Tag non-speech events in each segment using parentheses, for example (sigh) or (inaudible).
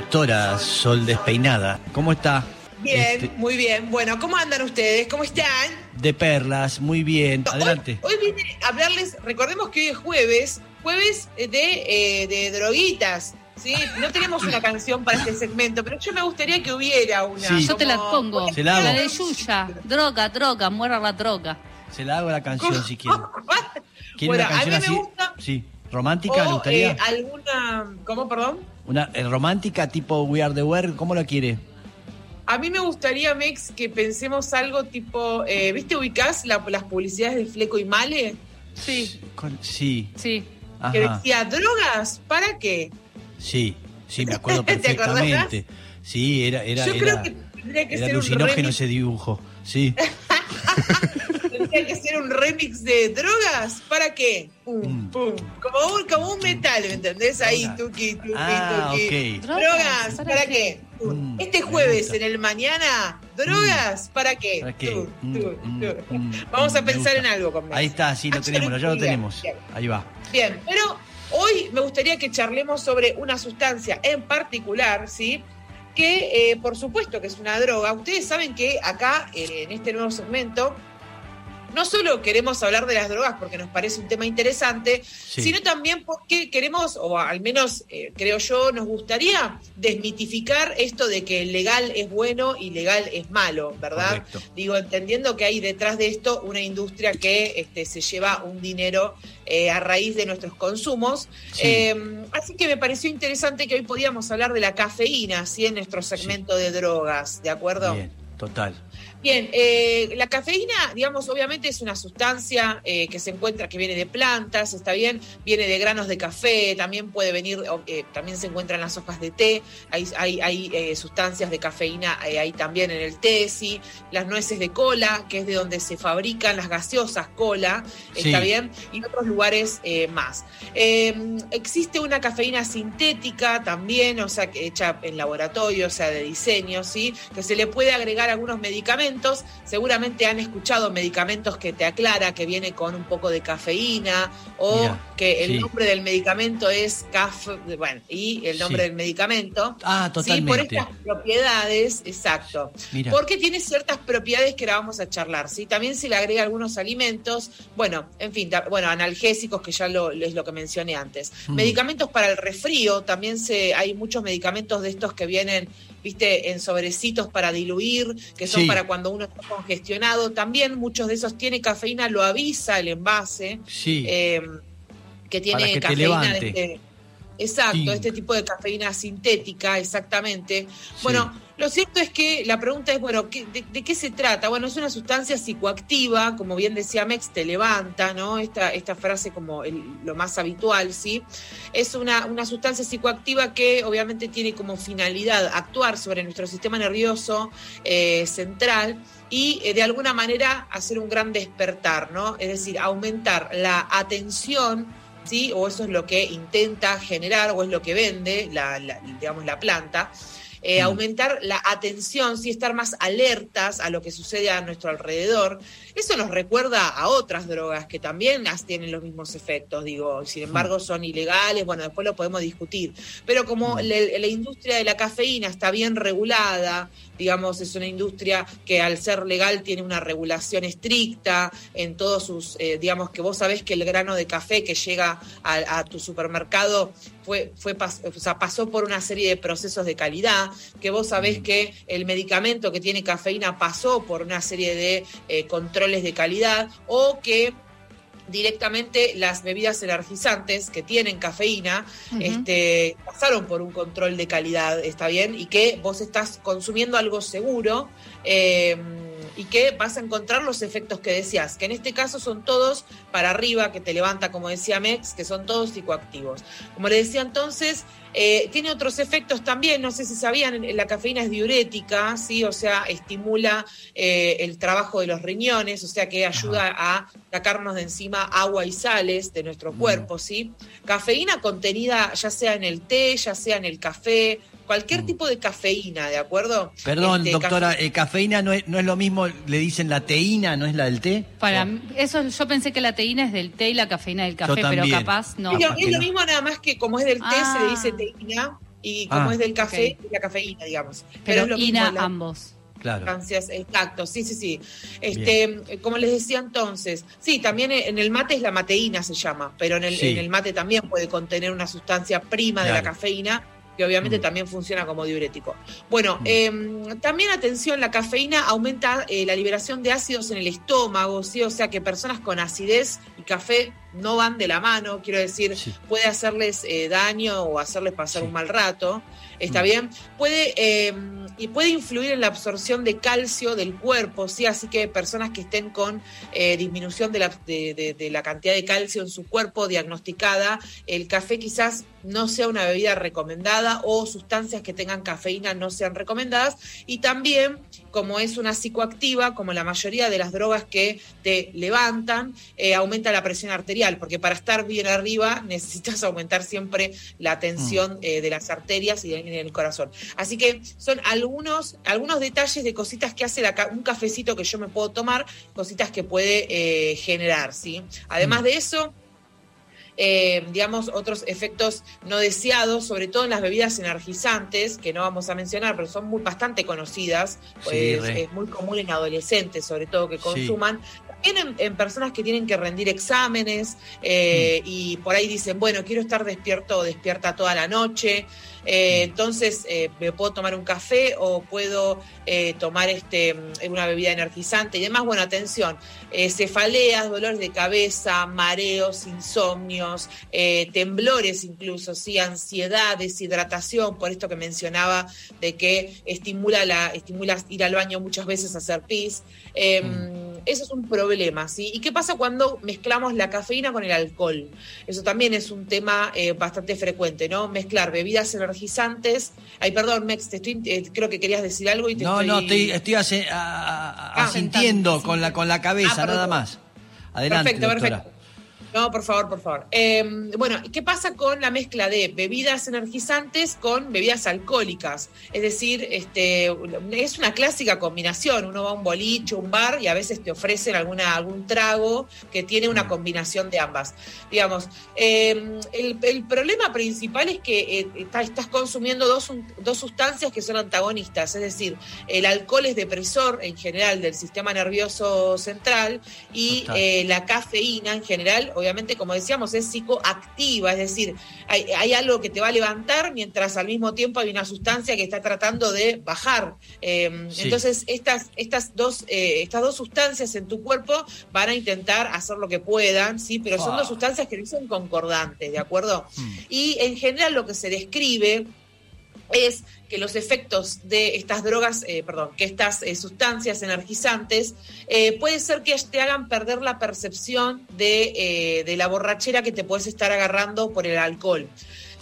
doctora Sol Despeinada. ¿Cómo está? Bien, Este, muy bien. Bueno, ¿cómo andan ustedes? ¿Cómo están? de perlas, muy bien. Adelante. Hoy, hoy vine a hablarles, recordemos que hoy es jueves, jueves de, eh, de droguitas. ¿sí? No tenemos una canción para este segmento, pero yo me gustaría que hubiera una. Sí. Yo te la pongo. Se la hago. La de Yuya. Droga, droga, muera la droga. Se la hago la canción si quiere. (laughs) ¿Quiere Bueno, una canción a mí me así? gusta. Sí. ¿Romántica le O gustaría? eh, alguna. ¿Cómo, perdón? Una eh, romántica tipo We Are the World, ¿cómo la quiere? A mí me gustaría, Mex, que pensemos algo tipo. eh, ¿Viste, ubicás la- las publicidades de Fleco y Male? Sí, Con- Sí. sí. Que decía, ¿drogas? ¿Para qué? Sí, sí, me acuerdo (laughs) perfectamente. Sí, era, era, Yo era, creo que tendría que era ser un alucinógeno remix ese dibujo. Sí. (laughs) (laughs) (laughs) Tendría que ser un remix de drogas. ¿Para qué? Pum, Mm. pum. Como un, como un metal, ¿me entendés? Ahí, tuki, tuki, Ah, tuki. Drogas, ¿para, qué? Mm, este jueves en el mañana, drogas, ¿para qué? ¿Para qué? Mm, mm, mm, Vamos a mm, pensar gusta. en algo con Ahí está, sí, lo tenemos, ya lo tenemos. bien. Ahí va. Bien, pero hoy me gustaría que charlemos sobre una sustancia en particular, ¿sí? Que eh, por supuesto que es una droga. Ustedes saben que acá, eh, en este nuevo segmento, no solo queremos hablar de las drogas porque nos parece un tema interesante, Sí. sino también porque queremos, o al menos eh, creo yo, nos gustaría desmitificar esto de que legal es bueno y legal es malo, ¿verdad? Correcto. Digo, entendiendo que hay detrás de esto una industria que este, se lleva un dinero eh, a raíz de nuestros consumos. Sí. Eh, así que me pareció interesante que hoy podíamos hablar de la cafeína, ¿sí? En nuestro segmento de drogas, ¿de acuerdo? Bien, total. Bien, eh, la cafeína, digamos, obviamente es una sustancia eh, que se encuentra, que viene de plantas, está bien, viene de granos de café, también puede venir, eh, también se encuentran las hojas de té, hay, hay, hay, eh, sustancias de cafeína ahí también en el té, sí, las nueces de cola, que es de donde se fabrican las gaseosas cola, está bien, y otros lugares más. Eh, existe una cafeína sintética también, o sea, que hecha en laboratorio, o sea, de diseño, ¿sí? Que se le puede agregar algunos medicamentos. Seguramente han escuchado medicamentos que te aclara que viene con un poco de cafeína o Mira, que el sí. nombre del medicamento es caf, bueno, y el nombre Sí. del medicamento. Ah, Sí, por totalmente. estas propiedades, exacto. Mira. Porque tiene ciertas propiedades que la vamos a charlar, ¿sí? También se le agrega algunos alimentos, bueno, en fin, bueno, analgésicos, que ya lo, es lo que mencioné antes. Mm. Medicamentos para el resfrío, también se, hay muchos medicamentos de estos que vienen, viste, en sobrecitos para diluir, que son Sí. para cuando uno está congestionado. También muchos de esos tiene cafeína, lo avisa el envase, Sí. eh, que tiene Para que te cafeína levante. de este- Exacto, este tipo de cafeína sintética, exactamente. Sí. Bueno, lo cierto es que la pregunta es, bueno, ¿qué- de, de qué se trata? Bueno, es una sustancia psicoactiva, como bien decía Mex, te levanta, ¿no? Esta, esta frase como el- lo más habitual, ¿sí? Es una, una sustancia psicoactiva que obviamente tiene como finalidad actuar sobre nuestro sistema nervioso eh, central y eh, de alguna manera hacer un gran despertar, ¿no? Es decir, aumentar la atención ¿sí? O eso es lo que intenta generar o es lo que vende, la, la- digamos, la planta. Eh, Mm. Aumentar la atención, sí, estar más alertas a lo que sucede a nuestro alrededor. Eso nos recuerda a otras drogas que también las tienen los mismos efectos, digo, sin embargo son ilegales, bueno, después lo podemos discutir. Pero como Mm. la, la industria de la cafeína está bien regulada, digamos, es una industria que al ser legal tiene una regulación estricta en todos sus, eh, digamos, que vos sabés que el grano de café que llega a, a tu supermercado fue, fue pas- o sea, pasó por una serie de procesos de calidad, que vos sabés Mm. que el medicamento que tiene cafeína pasó por una serie de eh, controles de calidad o que directamente las bebidas energizantes que tienen cafeína este, pasaron por un control de calidad, ¿está bien? Y que vos estás consumiendo algo seguro eh, y que vas a encontrar los efectos que decías, que en este caso son todos para arriba, que te levanta, como decía Mex, que son todos psicoactivos. Como le decía entonces, eh, tiene otros efectos también, no sé si sabían, la cafeína es diurética, ¿sí? O sea, estimula eh, el trabajo de los riñones, o sea que ayuda a sacarnos de encima agua y sales de nuestro Mm. cuerpo, ¿sí? Cafeína contenida ya sea en el té, ya sea en el café, cualquier Mm. tipo de cafeína, ¿de acuerdo? Perdón, Este, doctora, cafe- eh, cafeína no es, no es lo mismo, le dicen la teína, ¿no es la del té? Para O- mí- eso yo pensé que la teína es del té y la cafeina del café, pero capaz no. es lo, capaz es que lo no. mismo nada más que como es del té se le dice Ah. teína y como Ah. es del café, la cafeína, digamos. Pero es lo mismo la- ambos. Claro. sustancias, exacto, sí, sí, sí. Este, como les decía entonces, sí, también en el mate es la mateína se llama, pero en el, Sí. en el mate también puede contener una sustancia prima de la cafeína que obviamente Mm. también funciona como diurético. Bueno, Mm. eh, también atención, la cafeína aumenta eh, la liberación de ácidos en el estómago, ¿sí? O sea que personas con acidez y café no van de la mano, quiero decir, Sí. puede hacerles eh, daño o hacerles pasar Sí. un mal rato, ¿está Mm. bien? Puede, eh, y puede influir en la absorción de calcio del cuerpo, ¿sí? Así que personas que estén con eh, disminución de la, de, de- de la cantidad de calcio en su cuerpo diagnosticada, el café quizás no sea una bebida recomendada o sustancias que tengan cafeína no sean recomendadas. Y también, como es una psicoactiva, como la mayoría de las drogas que te levantan, eh, aumenta la presión arterial, porque para estar bien arriba (laughs) necesitas aumentar siempre la tensión eh, de las arterias y en el corazón. Así que son algunos, algunos detalles de cositas que hace la un cafecito que yo me puedo tomar, cositas que puede eh, generar, ¿sí? Además Mm. de eso, eh, digamos, otros efectos no deseados, sobre todo en las bebidas energizantes, que no vamos a mencionar, pero son muy bastante conocidas, Sí, pues, es muy común en adolescentes, sobre todo que Sí. consuman. También en, en personas que tienen que rendir exámenes eh, Mm. y por ahí dicen, bueno, quiero estar despierto o despierta toda la noche, eh, Mm. entonces eh, me puedo tomar un café o puedo eh, tomar este una bebida energizante y demás. Bueno, atención, cefaleas, dolores de cabeza, mareos, eh, temblores incluso, sí, ansiedad, deshidratación, por esto que mencionaba de que estimula la, estimula ir al baño muchas veces a hacer pis. Eh, Mm. Eso es un problema, ¿sí? ¿Y qué pasa cuando mezclamos la cafeína con el alcohol? Eso también es un tema eh, bastante frecuente, ¿no? Mezclar bebidas energizantes. Ay, perdón, Mex, te estoy, eh, creo que querías decir algo y te No, estoy... no, estoy, estoy ase- a- a- Ah, asintiendo con la, con la cabeza, Ah, perdón. nada más. Adelante, perfecto, doctora. perfecto. No, por favor, por favor. Eh, bueno, ¿qué pasa con la mezcla de bebidas energizantes con bebidas alcohólicas? Es decir, este, es una clásica combinación. Uno va a un boliche, un bar y a veces te ofrecen alguna, algún trago que tiene una Mm. combinación de ambas. Digamos, eh, el, el problema principal es que eh, está- estás consumiendo dos, dos sustancias que son antagonistas. Es decir, el alcohol es depresor en general del sistema nervioso central y eh, la cafeína en general, obviamente, como decíamos, es psicoactiva, es decir, hay, hay algo que te va a levantar mientras al mismo tiempo hay una sustancia que está tratando de bajar. Eh, Sí. Entonces, estas, estas, dos, eh, estas dos sustancias en tu cuerpo van a intentar hacer lo que puedan, ¿sí? Pero son Ah. dos sustancias que no son concordantes, ¿de acuerdo? Mm. Y en general lo que se describe es que los efectos de estas drogas, eh, perdón, que estas eh, sustancias energizantes eh, puede ser que te hagan perder la percepción de, de la borrachera que te puedes estar agarrando por el alcohol.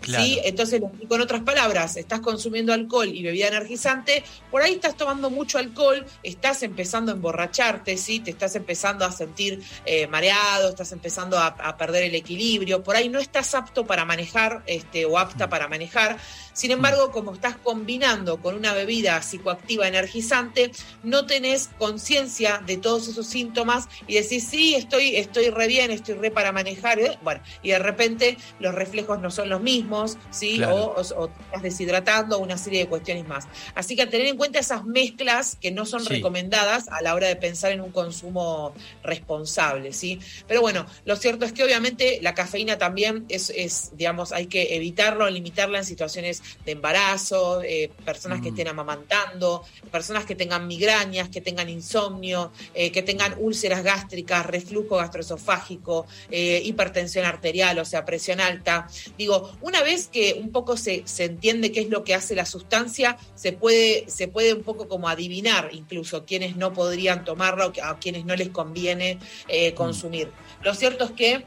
Claro. ¿sí? Entonces, en otras palabras, estás consumiendo alcohol y bebida energizante, por ahí estás tomando mucho alcohol, estás empezando a emborracharte, ¿sí? te estás empezando a sentir eh, mareado, estás empezando a, a perder el equilibrio, por ahí no estás apto para manejar este, o apta para manejar. Sin embargo, como estás combinando con una bebida psicoactiva energizante, no tenés conciencia de todos esos síntomas y decís, sí, estoy, estoy re bien, estoy re para manejar. ¿eh? Bueno, y de repente los reflejos no son los mismos, ¿sí? Claro. O, o- o te estás deshidratando, una serie de cuestiones más. Así que a tener en cuenta esas mezclas que no son Sí. recomendadas a la hora de pensar en un consumo responsable, ¿sí? Pero bueno, lo cierto es que obviamente la cafeína también es, es digamos, hay que evitarlo, limitarla en situaciones de embarazo, eh, personas que Mm. estén amamantando, personas que tengan migrañas, que tengan insomnio, eh, que tengan úlceras gástricas, reflujo gastroesofágico, eh, hipertensión arterial, o sea, presión alta. Digo, una vez que un poco se, se entiende qué es lo que hace la sustancia, se puede, se puede un poco como adivinar incluso quienes no podrían tomarla o a quienes no les conviene eh, consumir. Lo cierto es que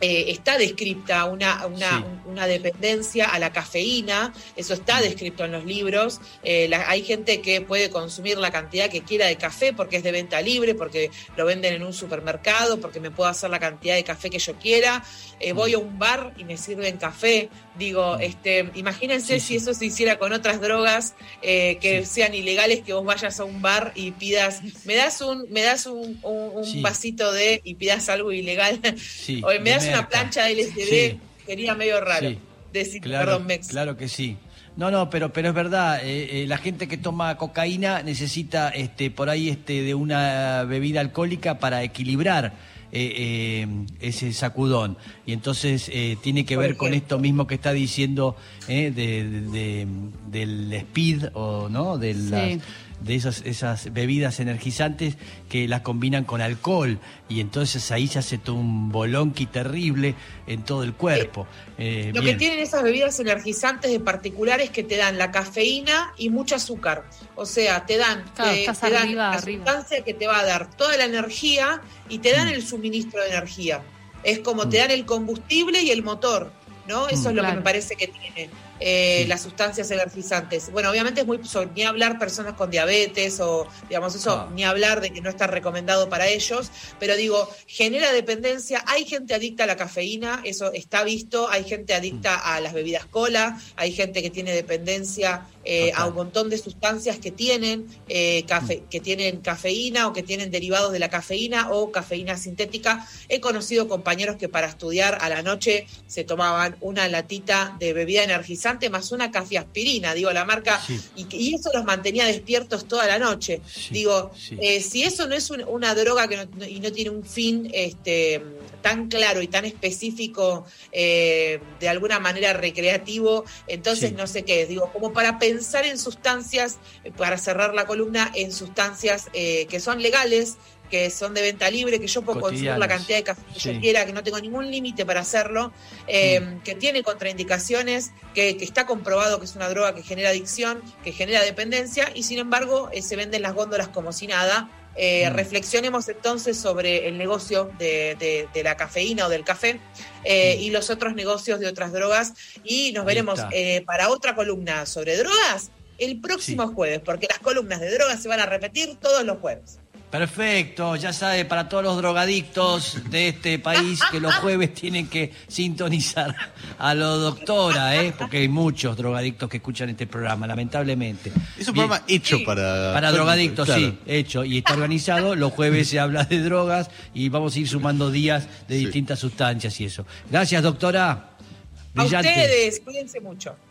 eh, está descripta una, una, Sí. una dependencia a la cafeína, eso está descrito en los libros. Eh, la- hay gente que puede consumir la cantidad que quiera de café porque es de venta libre, porque lo venden en un supermercado, porque me puedo hacer la cantidad de café que yo quiera. Eh, voy a un bar y me sirven café. Digo, Mm. este, imagínense Sí, si eso se hiciera con otras drogas que sean ilegales, que vos vayas a un bar y pidas, me das un, me das un, un- un vasito de y pidas algo ilegal. (laughs) Oye, me de das una plancha de LCD, Sí. sería medio raro. Sí. Decir, Claro, perdón, Mex. claro que sí. No, no, pero, pero es verdad, eh, eh, la gente que toma cocaína necesita este, por ahí este, de una bebida alcohólica para equilibrar eh, eh, ese sacudón. Y entonces eh, tiene que ver con esto mismo que está diciendo eh, de, de- de- del speed o no de las- Sí. De esas, esas bebidas energizantes que las combinan con alcohol y entonces ahí se hace todo un bolonqui terrible en todo el cuerpo. Eh, Lo bien. que tienen esas bebidas energizantes de particular es que te dan la cafeína y mucho azúcar. O sea, te dan, Claro, te, estás te dan arriba, la arriba. sustancia que te va a dar toda la energía y te dan Mm. el suministro de energía. Es como te Mm. dan el combustible y el motor, ¿no? Eso Mm. es lo que me parece que tiene eh, Sí. las sustancias energizantes. Bueno, obviamente es muy, ni hablar personas con diabetes o, digamos, eso, Ah. ni hablar de que no está recomendado para ellos, pero digo, genera dependencia. Hay gente adicta a la cafeína, eso está visto. Hay gente adicta a las bebidas cola, hay gente que tiene dependencia eh, a un montón de sustancias que tienen, eh, cafe- que tienen cafeína o que tienen derivados de la cafeína o cafeína sintética. He conocido compañeros que para estudiar a la noche se tomaban una latita de bebida energizante más una cafeaspirina, digo, la marca, Sí. y, eso los mantenía despiertos toda la noche. Sí, Digo, sí. eh, si eso no es un- una droga que no- y no tiene un fin este, tan claro y tan específico, eh, de alguna manera recreativo, entonces no sé qué es. Digo, como para pensar en sustancias, eh, para cerrar la columna, en sustancias eh, que son legales, que son de venta libre, que yo puedo consumir la cantidad de café que Sí. yo quiera, que no tengo ningún límite para hacerlo, eh, que tiene contraindicaciones, que, que está comprobado que es una droga que genera adicción, que genera dependencia, y sin embargo eh, se venden las góndolas como si nada. Eh, Mm. Reflexionemos entonces sobre el negocio de, de- de la cafeína o del café Mm. y los otros negocios de otras drogas y nos Ahí veremos para otra columna sobre drogas el próximo Sí. jueves, porque las columnas de drogas se van a repetir todos los jueves. Perfecto, ya sabe, para todos los drogadictos de este país que los jueves tienen que sintonizar a lo doctora, ¿eh? porque hay muchos drogadictos que escuchan este programa, lamentablemente. Es un Bien. programa hecho para... Para drogadictos, Claro. sí, hecho, y está organizado. Los jueves se habla de drogas y vamos a ir sumando días de Sí. distintas sustancias y eso. Gracias, doctora. A Brillante. ustedes, cuídense mucho.